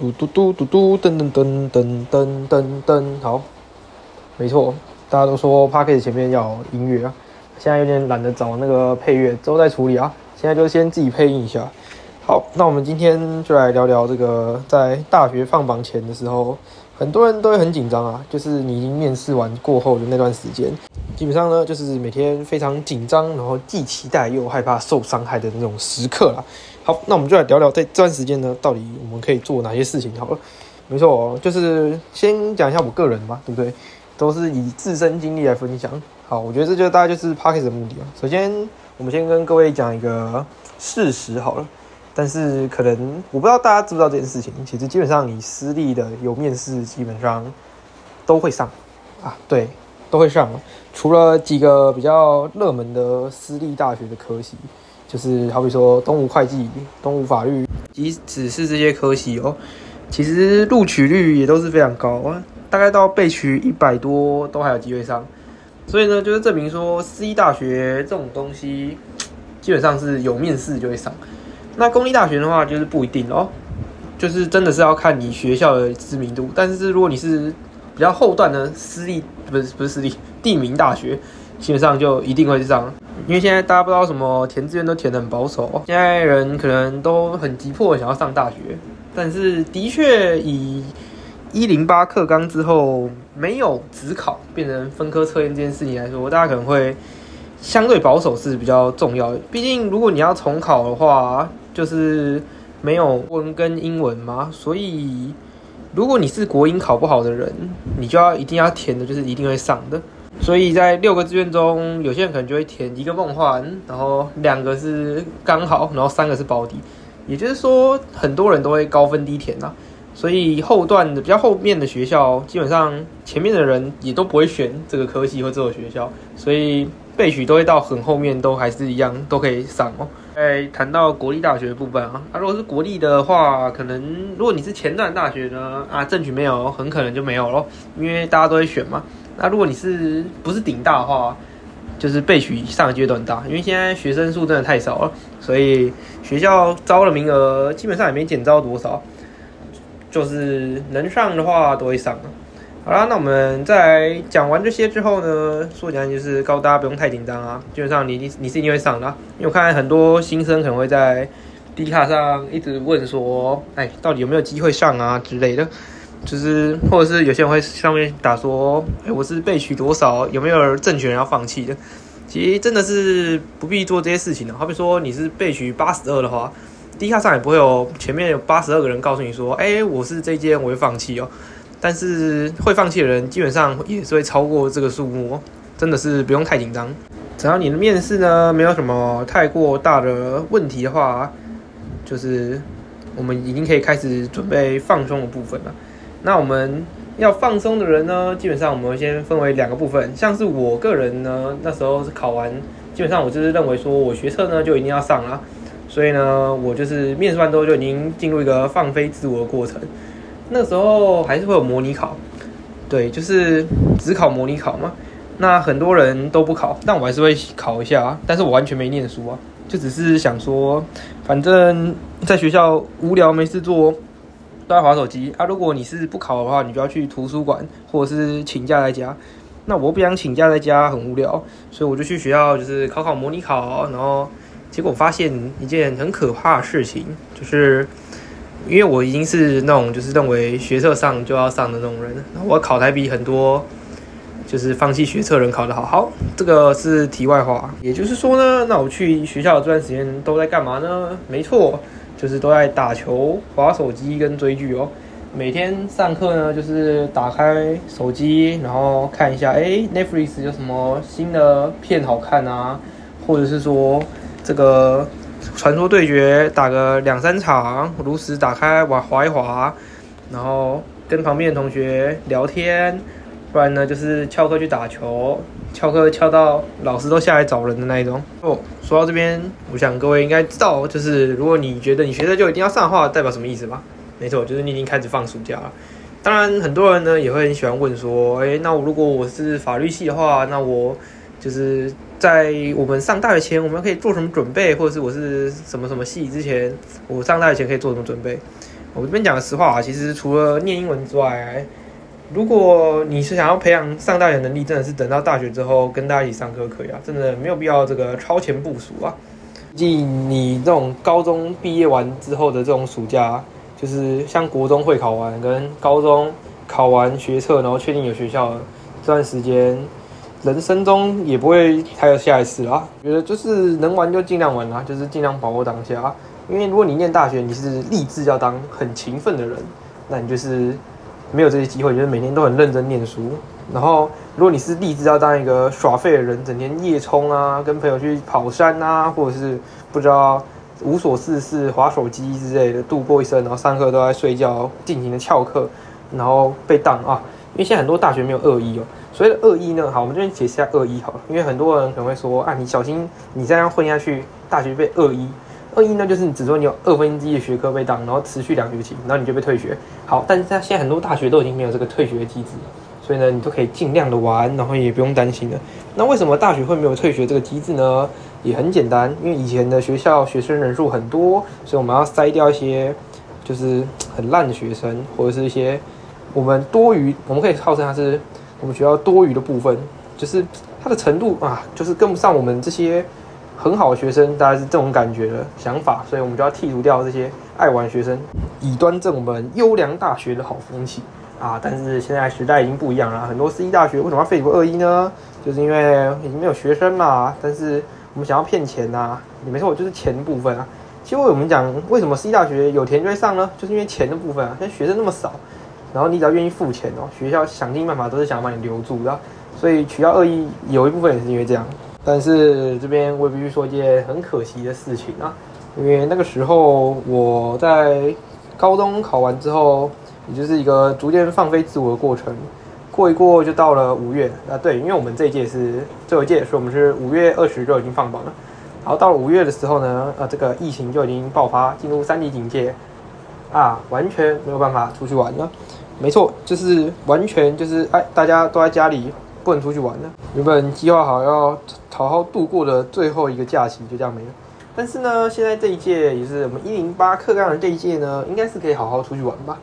嘟嘟嘟嘟嘟，噔噔噔噔噔噔噔，好，没错，大家都说 p a c k e 前面要音乐啊，现在有点懒得找那个配乐，之后再处理啊，现在就先自己配音一下。好，那我们今天就来聊聊这个，在大学放榜前的时候，很多人都会很紧张啊，就是你已经面试完过后的那段时间，基本上呢，就是每天非常紧张，然后既期待又害怕受伤害的那种时刻啦。好，那我们就来聊聊在这段时间呢，到底我们可以做哪些事情？好了，没错，就是先讲一下我个人嘛，对不对？都是以自身经历来分享。好，我觉得这就大概就是 p a c k e t 的目的啊。首先，我们先跟各位讲一个事实好了，但是可能我不知道大家知不知道这件事情。其实基本上你私立的有面试，基本上都会上啊，对，都会上。除了几个比较热门的私立大学的科系。就是好比说东吴会计、东吴法律，即使是这些科系哦，其实录取率也都是非常高啊，大概到被取一百多都还有机会上。所以呢，就是证明说私立大学这种东西，基本上是有面试就会上。那公立大学的话，就是不一定哦，就是真的是要看你学校的知名度。但是如果你是比较后段的私立，不是不是私立地名大学，基本上就一定会上。因为现在大家不知道什么填志愿都填得很保守，现在人可能都很急迫想要上大学，但是的确以一零八课纲之后没有只考变成分科测验这件事情来说，大家可能会相对保守是比较重要的。毕竟如果你要重考的话，就是没有文跟英文嘛，所以如果你是国英考不好的人，你就要一定要填的就是一定会上的。所以在六个志愿中，有些人可能就会填一个梦幻，然后两个是刚好，然后三个是保底。也就是说，很多人都会高分低填呐。所以后段的比较后面的学校，基本上前面的人也都不会选这个科系或这所学校，所以备取都会到很后面都还是一样都可以上哦。哎谈到国立大学部分啊，啊如果是国立的话，可能如果你是前段大学呢，啊正取没有，很可能就没有咯，因为大家都会选嘛。那如果你是不是顶大的话，就是备取上的阶段大，因为现在学生数真的太少了，所以学校招的名额基本上也没减招多少，就是能上的话都会上好啦，那我们在讲完这些之后呢，说讲就是告诉大家不用太紧张啊，基本上你你你是一定会上的，因为我看很多新生可能会在 D 卡上一直问说，哎，到底有没有机会上啊之类的。就是，或者是有些人会上面打说，哎，我是被取多少，有没有正确人要放弃的？其实真的是不必做这些事情的。好比说你是被取八十二的话，，D 卡上也不会有前面有八十二个人告诉你说，哎，我是这间我会放弃哦。但是会放弃的人基本上也是会超过这个数目，真的是不用太紧张。只要你的面试呢没有什么太过大的问题的话，就是我们已经可以开始准备放松的部分了。那我们要放松的人呢，基本上我们先分为两个部分。像是我个人呢，那时候是考完，基本上我就是认为说我学测呢就一定要上了，所以呢，我就是面试完之后就已经进入一个放飞自我的过程。那时候还是会有模拟考，对，就是只考模拟考嘛。那很多人都不考，但我还是会考一下，但是我完全没念书啊，就只是想说，反正在学校无聊没事做。都在划手机啊！如果你是不考的话，你就要去图书馆或者是请假在家。那我不想请假在家，很无聊，所以我就去学校，就是考考模拟考。然后结果发现一件很可怕的事情，就是因为我已经是那种就是认为学测上就要上的那种人，我考台比很多就是放弃学测人考的好。好，这个是题外话。也就是说呢，那我去学校的这段时间都在干嘛呢？没错。就是都在打球、划手机跟追剧哦。每天上课呢，就是打开手机，然后看一下，哎，Netflix 有什么新的片好看啊？或者是说，这个传说对决打个两三场，如实打开玩划一划，然后跟旁边的同学聊天，不然呢就是翘课去打球。翘课翘到老师都下来找人的那一种哦。说到这边，我想各位应该知道，就是如果你觉得你学的就一定要上的话，代表什么意思吧？没错，就是你已经开始放暑假了。当然，很多人呢也会很喜欢问说，诶，那我如果我是法律系的话，那我就是在我们上大学前，我们可以做什么准备？或者是我是什么什么系之前，我上大学前可以做什么准备？我这边讲的实话啊，其实除了念英文之外，如果你是想要培养上大学能力，真的是等到大学之后跟大家一起上课可以啊，真的没有必要这个超前部署啊。毕竟你这种高中毕业完之后的这种暑假，就是像国中会考完跟高中考完学测，然后确定有学校这段时间，人生中也不会还有下一次啦。觉得就是能玩就尽量玩啦，就是尽量把握当下啊。因为如果你念大学，你是立志要当很勤奋的人，那你就是没有这些机会，就是每天都很认真念书。然后，如果你是立志要当一个耍废的人，整天夜冲啊，跟朋友去跑山啊，或者是不知道无所事事划手机之类的度过一生，然后上课都在睡觉，尽情的翘课，然后被当啊。因为现在很多大学没有恶意哦，所谓的二一呢，好，我们这边解释下二一好了。因为很多人可能会说啊，你小心你这样混下去，大学被二一。二一呢，就是你只说你有二分之一的学科被当，然后持续两学期，然后你就被退学。好，但是在现在很多大学都已经没有这个退学机制，所以呢，你都可以尽量的玩，然后也不用担心了。那为什么大学会没有退学这个机制呢？也很简单，因为以前的学校学生人数很多，所以我们要筛掉一些就是很烂的学生，或者是一些我们多余，我们可以号称它是我们学校多余的部分，就是它的程度啊，就是跟不上我们这些。很好的学生，大概是这种感觉的想法，所以我们就要剔除掉这些爱玩学生，以端正我们优良大学的好风气啊！但是现在时代已经不一样了，很多私立大学为什么要废除二一呢？就是因为已经没有学生啦。但是我们想要骗钱呐，你没错，就是钱的部分啊。其实我们讲为什么私立大学有钱就会上呢？就是因为钱的部分啊。现在学生那么少，然后你只要愿意付钱哦，学校想尽办法都是想要把你留住的。所以取消恶意有一部分也是因为这样。但是这边我必须说一件很可惜的事情啊，因为那个时候我在高中考完之后，也就是一个逐渐放飞自我的过程，过一过就到了五月啊，对，因为我们这一届是最后一届，所以我们是五月二十就已经放榜了。然后到了五月的时候呢，呃，这个疫情就已经爆发，进入三级警戒，啊，完全没有办法出去玩了。没错，就是完全就是哎，大家都在家里。不能出去玩了。原本计划好要好好度过的最后一个假期就这样没了。但是呢，现在这一届也是我们一零八课纲的这一届呢，应该是可以好好出去玩吧？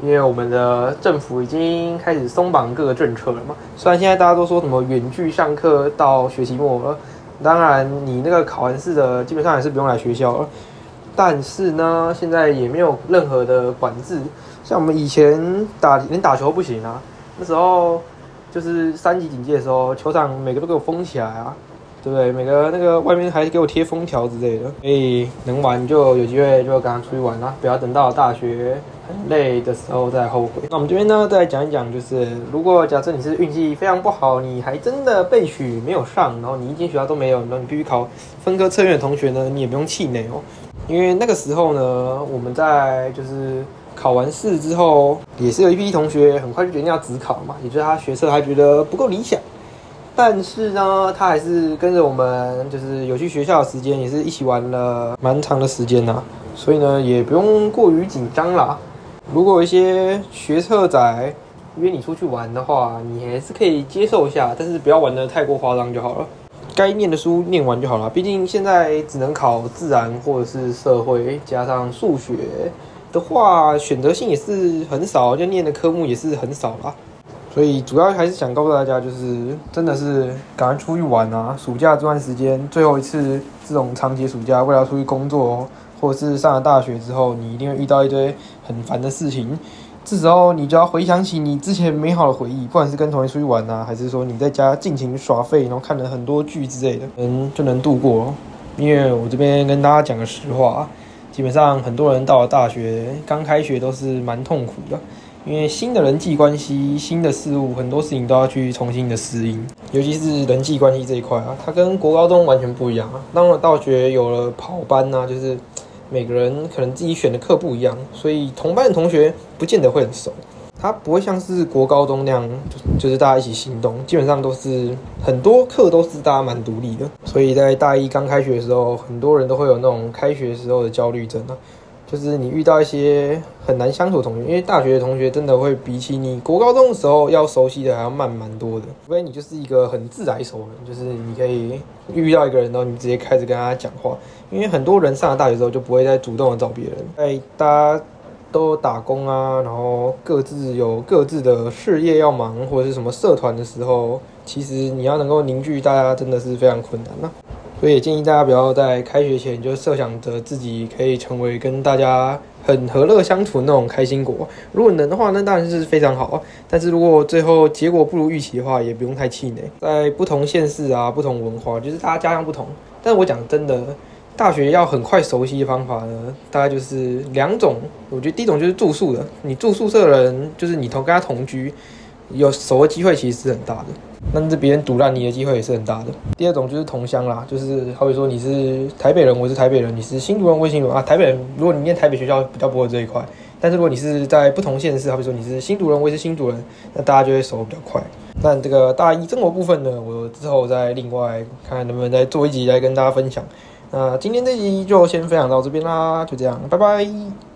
因为我们的政府已经开始松绑各个政策了嘛。虽然现在大家都说什么远距上课到学期末了，当然你那个考完试的基本上也是不用来学校了。但是呢，现在也没有任何的管制，像我们以前打连打球不行啊，那时候。就是三级警戒的时候，球场每个都给我封起来啊，对不对？每个那个外面还给我贴封条之类的。所以能玩就有机会就赶快出去玩啦，不要等到大学很累的时候再后悔。那我们这边呢，再讲一讲，就是如果假设你是运气非常不好，你还真的被取没有上，然后你一间学校都没有，那你必须考分科测验的同学呢，你也不用气馁哦，因为那个时候呢，我们在就是。考完试之后，也是有一批同学很快就决定要自考嘛，也就是他学测还觉得不够理想，但是呢，他还是跟着我们，就是有去学校的时间，也是一起玩了蛮长的时间呐，所以呢，也不用过于紧张啦。如果一些学测仔约你出去玩的话，你还是可以接受一下，但是不要玩的太过夸张就好了。该念的书念完就好了，毕竟现在只能考自然或者是社会加上数学。的话，选择性也是很少，就念的科目也是很少啦。所以主要还是想告诉大家，就是真的是赶快出去玩啊！暑假这段时间，最后一次这种长期暑假，为了出去工作，或者是上了大学之后，你一定会遇到一堆很烦的事情。这时候你就要回想起你之前美好的回忆，不管是跟同学出去玩啊，还是说你在家尽情耍废，然后看了很多剧之类的，嗯，就能度过。因为我这边跟大家讲个实话。基本上很多人到了大学刚开学都是蛮痛苦的，因为新的人际关系、新的事物，很多事情都要去重新的适应。尤其是人际关系这一块啊，它跟国高中完全不一样啊。当了大学有了跑班呐，就是每个人可能自己选的课不一样，所以同班的同学不见得会很熟。他不会像是国高中那样，就是大家一起行动，基本上都是很多课都是大家蛮独立的。所以在大一刚开学的时候，很多人都会有那种开学时候的焦虑症啊，就是你遇到一些很难相处的同学，因为大学的同学真的会比起你国高中的时候要熟悉的还要慢蛮多的。除非你就是一个很自来熟的人，就是你可以遇到一个人，然后你直接开始跟他讲话。因为很多人上了大学之后就不会再主动的找别人，在大家。都打工啊，然后各自有各自的事业要忙，或者是什么社团的时候，其实你要能够凝聚大家，真的是非常困难呐。所以也建议大家不要在开学前就设想着自己可以成为跟大家很和乐相处那种开心果。如果能的话，那当然是非常好。但是如果最后结果不如预期的话，也不用太气馁。在不同县市啊，不同文化，就是大家家乡不同。但我讲真的。大学要很快熟悉的方法呢，大概就是两种。我觉得第一种就是住宿的，你住宿舍的人，就是你同跟他同居，有熟的机会其实是很大的，那这别人堵烂你的机会也是很大的。第二种就是同乡啦，就是好比说你是台北人，我是台北人，你是新竹人，我是新竹人啊。台北人，如果你念台北学校，比较不会这一块。但是如果你是在不同县市，好比说你是新竹人，我也是新竹人，那大家就会熟比较快。那这个大一生活部分呢，我之后再另外看能不能再做一集来跟大家分享。那今天这集就先分享到这边啦，就这样，拜拜。